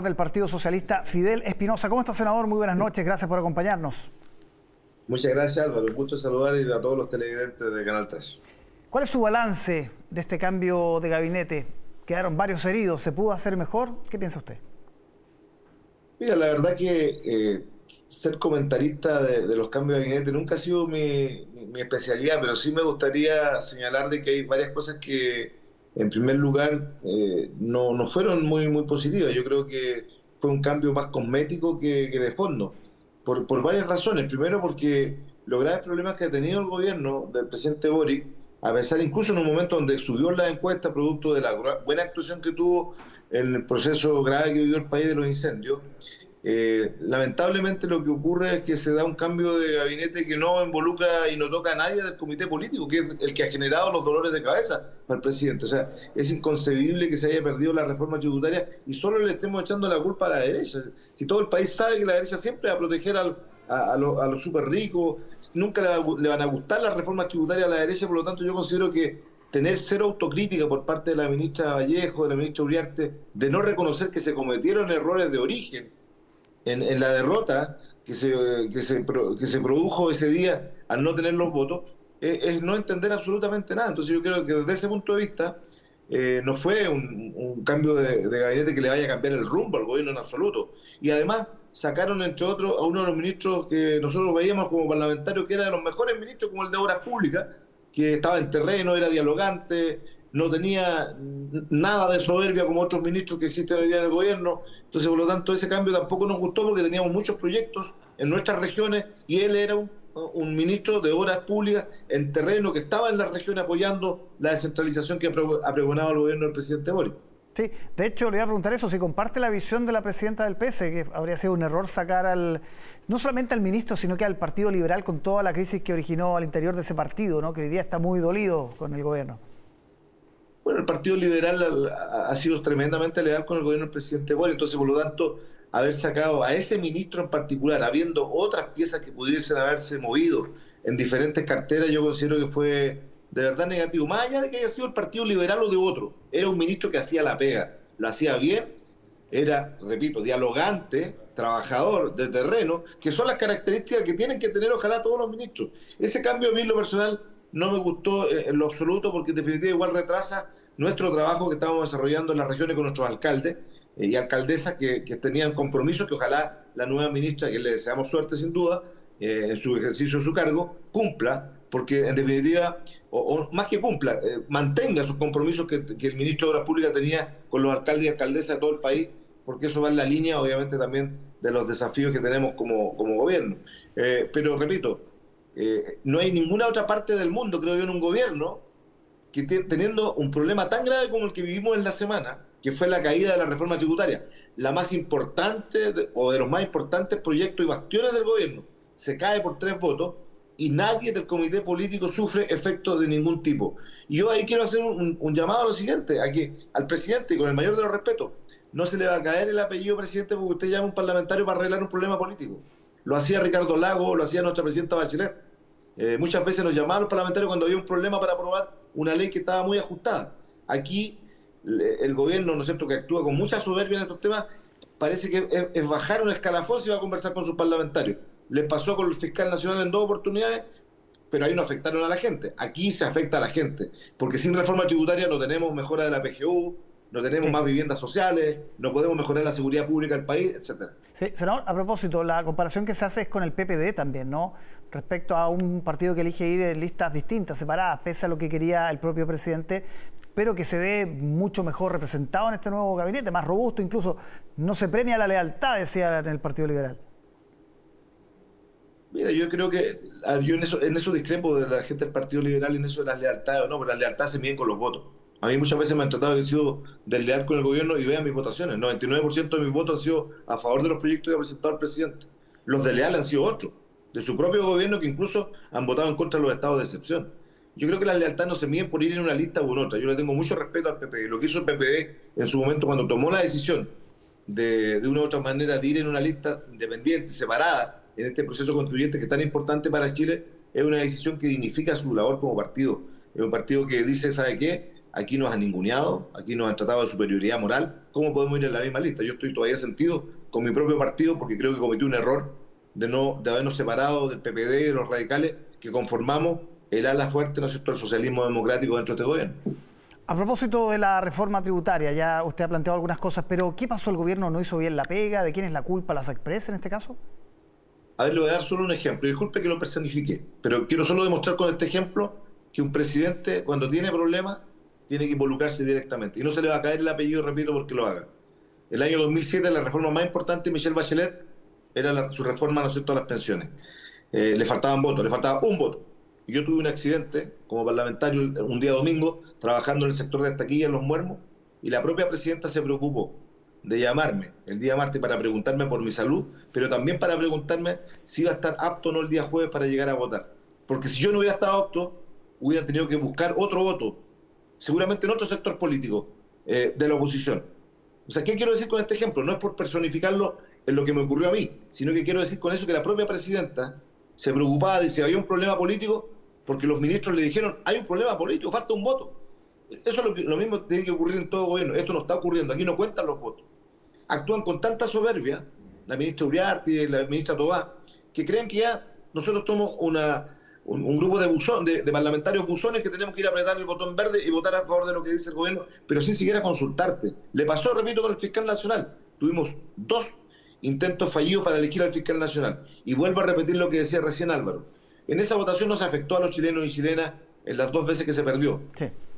del Partido Socialista, Fidel Espinosa. ¿Cómo está, senador? Muy buenas noches, gracias por acompañarnos. Muchas gracias, Álvaro. Un gusto saludar a todos los televidentes de Canal 3. ¿Cuál es su balance de este cambio de gabinete? Quedaron varios heridos, ¿se pudo hacer mejor? ¿Qué piensa usted? Mira, la verdad que eh, ser comentarista de, los cambios de gabinete nunca ha sido mi, mi especialidad, pero sí me gustaría señalar de que hay varias cosas que en primer lugar, eh, no, no, fueron muy, muy positivas. Yo creo que fue un cambio más cosmético que, de fondo, por, por, varias razones. Primero, porque los graves problemas que ha tenido el gobierno del presidente Boric, a pesar incluso en un momento donde subió la encuesta producto de la buena actuación que tuvo en el proceso grave que vivió el país de los incendios, eh, lamentablemente lo que ocurre es que se da un cambio de gabinete que no involucra y no toca a nadie del comité político, que es el que ha generado los dolores de cabeza para el presidente. O sea, es inconcebible que se haya perdido la reforma tributaria y solo le estemos echando la culpa a la derecha. Si todo el país sabe que la derecha siempre va a proteger a, los súper ricos, nunca le, van a gustar las reformas tributarias a la derecha, por lo tanto yo considero que tener cero autocrítica por parte de la ministra Vallejo, de la ministra Uriarte, de no reconocer que se cometieron errores de origen en, la derrota que se, que, se, que se produjo ese día al no tener los votos, es no entender absolutamente nada. Entonces yo creo que desde ese punto de vista eh, no fue un, cambio de, gabinete que le vaya a cambiar el rumbo al gobierno en absoluto. Y además sacaron, entre otros, a uno de los ministros que nosotros veíamos como parlamentarios, que era de los mejores ministros, como el de Obras Públicas, que estaba en terreno, era dialogante, no tenía nada de soberbia como otros ministros que existen hoy día en el gobierno. Entonces, por lo tanto, ese cambio tampoco nos gustó porque teníamos muchos proyectos en nuestras regiones y él era un, ministro de obras públicas en terreno que estaba en la región apoyando la descentralización que ha pregonado el gobierno del presidente Boris. Sí, de hecho le voy a preguntar eso, si comparte la visión de la presidenta del PS, que habría sido un error sacar al, no solamente al ministro, sino que al Partido Liberal con toda la crisis que originó al interior de ese partido, ¿no? que hoy día está muy dolido con el gobierno. Bueno, el Partido Liberal ha, sido tremendamente leal con el gobierno del presidente Boris, entonces por lo tanto haber sacado a ese ministro en particular, habiendo otras piezas que pudiesen haberse movido en diferentes carteras, yo considero que fue de verdad negativo, más allá de que haya sido el Partido Liberal o de otro, era un ministro que hacía la pega, lo hacía bien, era, repito, dialogante, trabajador de terreno, que son las características que tienen que tener ojalá todos los ministros. Ese cambio a mí en lo personal no me gustó eh, en lo absoluto porque en definitiva igual retrasa nuestro trabajo que estamos desarrollando en las regiones con nuestros alcaldes eh, y alcaldesas que, tenían compromisos que ojalá la nueva ministra, que le deseamos suerte sin duda, eh, en su ejercicio de su cargo, cumpla, porque en definitiva, o, más que cumpla, mantenga sus compromisos que, el ministro de Obras Públicas tenía con los alcaldes y alcaldesas de todo el país, porque eso va en la línea, obviamente, también de los desafíos que tenemos como, como gobierno. pero repito, eh, no hay ninguna otra parte del mundo, creo yo, en un gobierno que teniendo un problema tan grave como el que vivimos en la semana, que fue la caída de la reforma tributaria, la más importante o de los más importantes proyectos y bastiones del gobierno, se cae por tres votos y nadie del comité político sufre efectos de ningún tipo. Y yo ahí quiero hacer un, llamado a lo siguiente, a que al presidente, con el mayor de los respetos, no se le va a caer el apellido presidente porque usted llama a un parlamentario para arreglar un problema político. Lo hacía Ricardo Lago, lo hacía nuestra presidenta Bachelet. Eh, muchas veces nos llamaban los parlamentarios cuando había un problema para aprobar una ley que estaba muy ajustada. Aquí el gobierno, ¿no es cierto?, que actúa con mucha soberbia en estos temas, parece que es, bajar un escalafón y va a conversar con sus parlamentarios. Le pasó con el fiscal nacional en dos oportunidades, pero ahí no afectaron a la gente. Aquí se afecta a la gente, porque sin reforma tributaria no tenemos mejora de la PGU, no tenemos más viviendas sociales, no podemos mejorar la seguridad pública del país, etcétera. Sí, senador, a propósito, la comparación que se hace es con el PPD también, ¿no? Respecto a un partido que elige ir en listas distintas, separadas, pese a lo que quería el propio presidente, pero que se ve mucho mejor representado en este nuevo gabinete, más robusto incluso. No se premia la lealtad, decía en el Partido Liberal. Mira, yo creo que yo en eso, en eso discrepo de la gente del Partido Liberal en eso de las lealtades o no, pero las lealtades se miden con los votos. A mí muchas veces me han tratado de he sido desleal con el gobierno y vean mis votaciones. 99% de mis votos han sido a favor de los proyectos que ha presentado el presidente. Los desleales han sido otros, de su propio gobierno que incluso han votado en contra de los estados de excepción. Yo creo que la lealtad no se mide por ir en una lista u otra. Yo le tengo mucho respeto al PPD. Lo que hizo el PPD en su momento cuando tomó la decisión de, de una u otra manera de ir en una lista independiente, separada, en este proceso constituyente que es tan importante para Chile, es una decisión que dignifica su labor como partido. Es un partido que dice, ¿sabe qué? Aquí nos han ninguneado, aquí nos han tratado de superioridad moral. ¿Cómo podemos ir en la misma lista? Yo estoy todavía sentido con mi propio partido porque creo que cometí un error de, no, de habernos separado del PPD, de los radicales, que conformamos el ala fuerte, ¿no es cierto?, el socialismo democrático dentro de este gobierno. A propósito de la reforma tributaria, ya usted ha planteado algunas cosas, pero ¿qué pasó? ¿El gobierno no hizo bien la pega? ¿De quién es la culpa? ¿Las expresa en este caso? A ver, le voy a dar solo un ejemplo. Disculpe que lo personifique, pero quiero solo demostrar con este ejemplo que un presidente, cuando tiene problemas, tiene que involucrarse directamente. Y no se le va a caer el apellido, repito, porque lo haga. El año 2007, la reforma más importante de Michelle Bachelet era su reforma, ¿no cierto?, a las pensiones. Eh, le faltaban votos, le faltaba un voto. Yo tuve un accidente como parlamentario un día domingo, trabajando en el sector de taquilla en Los Muermos, y la propia presidenta se preocupó de llamarme el día martes para preguntarme por mi salud, pero también para preguntarme si iba a estar apto o no el día jueves para llegar a votar. Porque si yo no hubiera estado apto, hubiera tenido que buscar otro voto, seguramente en otro sector político eh, de la oposición. O sea, ¿qué quiero decir con este ejemplo? No es por personificarlo en lo que me ocurrió a mí, sino que quiero decir con eso que la propia presidenta se preocupaba de si había un problema político, porque los ministros le dijeron, hay un problema político, falta un voto. Eso es lo, que, lo mismo que tiene que ocurrir en todo gobierno. Esto no está ocurriendo, aquí no cuentan los votos. Actúan con tanta soberbia, la ministra Uriarte y la ministra Tobá, que creen que ya nosotros somos una, un, grupo de, buzón, de, parlamentarios buzones que tenemos que ir a apretar el botón verde y votar a favor de lo que dice el gobierno, pero sin siquiera consultarte. Le pasó, repito, con el fiscal nacional. Tuvimos dos intentos fallidos para elegir al fiscal nacional. Y vuelvo a repetir lo que decía recién Álvaro. En esa votación no se afectó a los chilenos y chilenas en las dos veces que se perdió.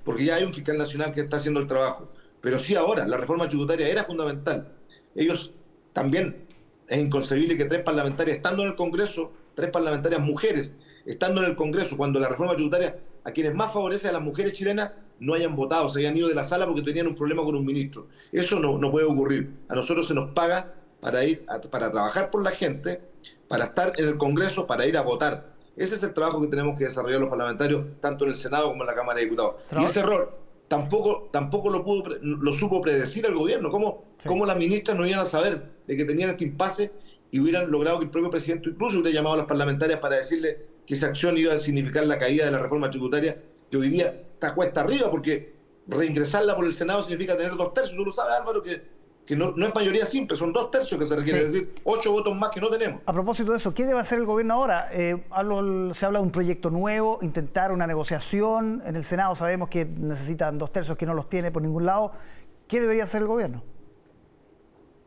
Porque ya hay un fiscal nacional que está haciendo el trabajo. Pero sí ahora, la reforma tributaria era fundamental. Ellos también, es inconcebible que tres parlamentarias, estando en el Congreso, tres parlamentarias mujeres, estando en el Congreso, cuando la reforma tributaria a quienes más favorece a las mujeres chilenas, no hayan votado, se hayan ido de la sala porque tenían un problema con un ministro. Eso no, no puede ocurrir. A nosotros se nos paga para ir para trabajar por la gente, para estar en el Congreso, para ir a votar. Ese es el trabajo que tenemos que desarrollar los parlamentarios, tanto en el Senado como en la Cámara de Diputados. Y ese error tampoco, tampoco lo, pudo, lo supo predecir el gobierno. ¿Cómo, ¿Cómo las ministras no iban a saber de que tenían este impasse y hubieran logrado que el propio presidente incluso hubiera llamado a las parlamentarias para decirle que esa acción iba a significar la caída de la reforma tributaria, que hoy día está cuesta arriba, porque reingresarla por el Senado significa tener dos tercios. Tú lo sabes, Álvaro, que, que no, es mayoría simple, son dos tercios que se requiere, es decir, ocho votos más que no tenemos. A propósito de eso, ¿qué debe hacer el gobierno ahora? Eh, se habla de un proyecto nuevo, intentar una negociación. En el Senado sabemos que necesitan dos tercios que no los tiene por ningún lado. ¿Qué debería hacer el gobierno?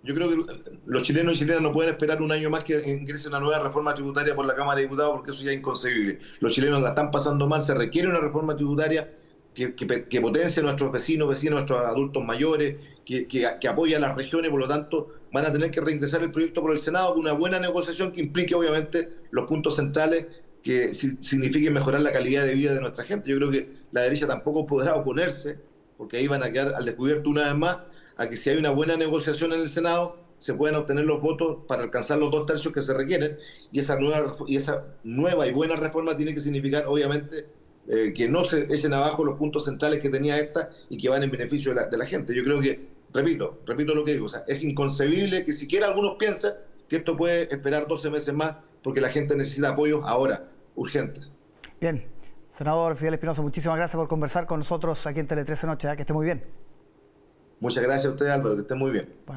Yo creo que los chilenos y chilenas no pueden esperar un año más que ingrese una nueva reforma tributaria por la Cámara de Diputados porque eso ya es inconcebible. Los chilenos la están pasando mal, se requiere una reforma tributaria que, que, potencie a nuestros vecinos, vecinos, nuestros adultos mayores, que, que, apoye a las regiones, por lo tanto van a tener que reingresar el proyecto por el Senado con una buena negociación que implique obviamente los puntos centrales que signifiquen mejorar la calidad de vida de nuestra gente. Yo creo que la derecha tampoco podrá oponerse, porque ahí van a quedar al descubierto una vez más a que si hay una buena negociación en el Senado, se puedan obtener los votos para alcanzar los dos tercios que se requieren y esa nueva y esa nueva y buena reforma tiene que significar obviamente eh, que no se echen abajo los puntos centrales que tenía esta y que van en beneficio de la, gente. Yo creo que, repito, repito lo que digo, o sea, es inconcebible que siquiera algunos piensen que esto puede esperar 12 meses más porque la gente necesita apoyos ahora, urgentes. Bien, senador Fidel Espinosa, muchísimas gracias por conversar con nosotros aquí en Tele 13 Noche, ¿eh? que esté muy bien. Muchas gracias a usted, Álvaro, que esté muy bien.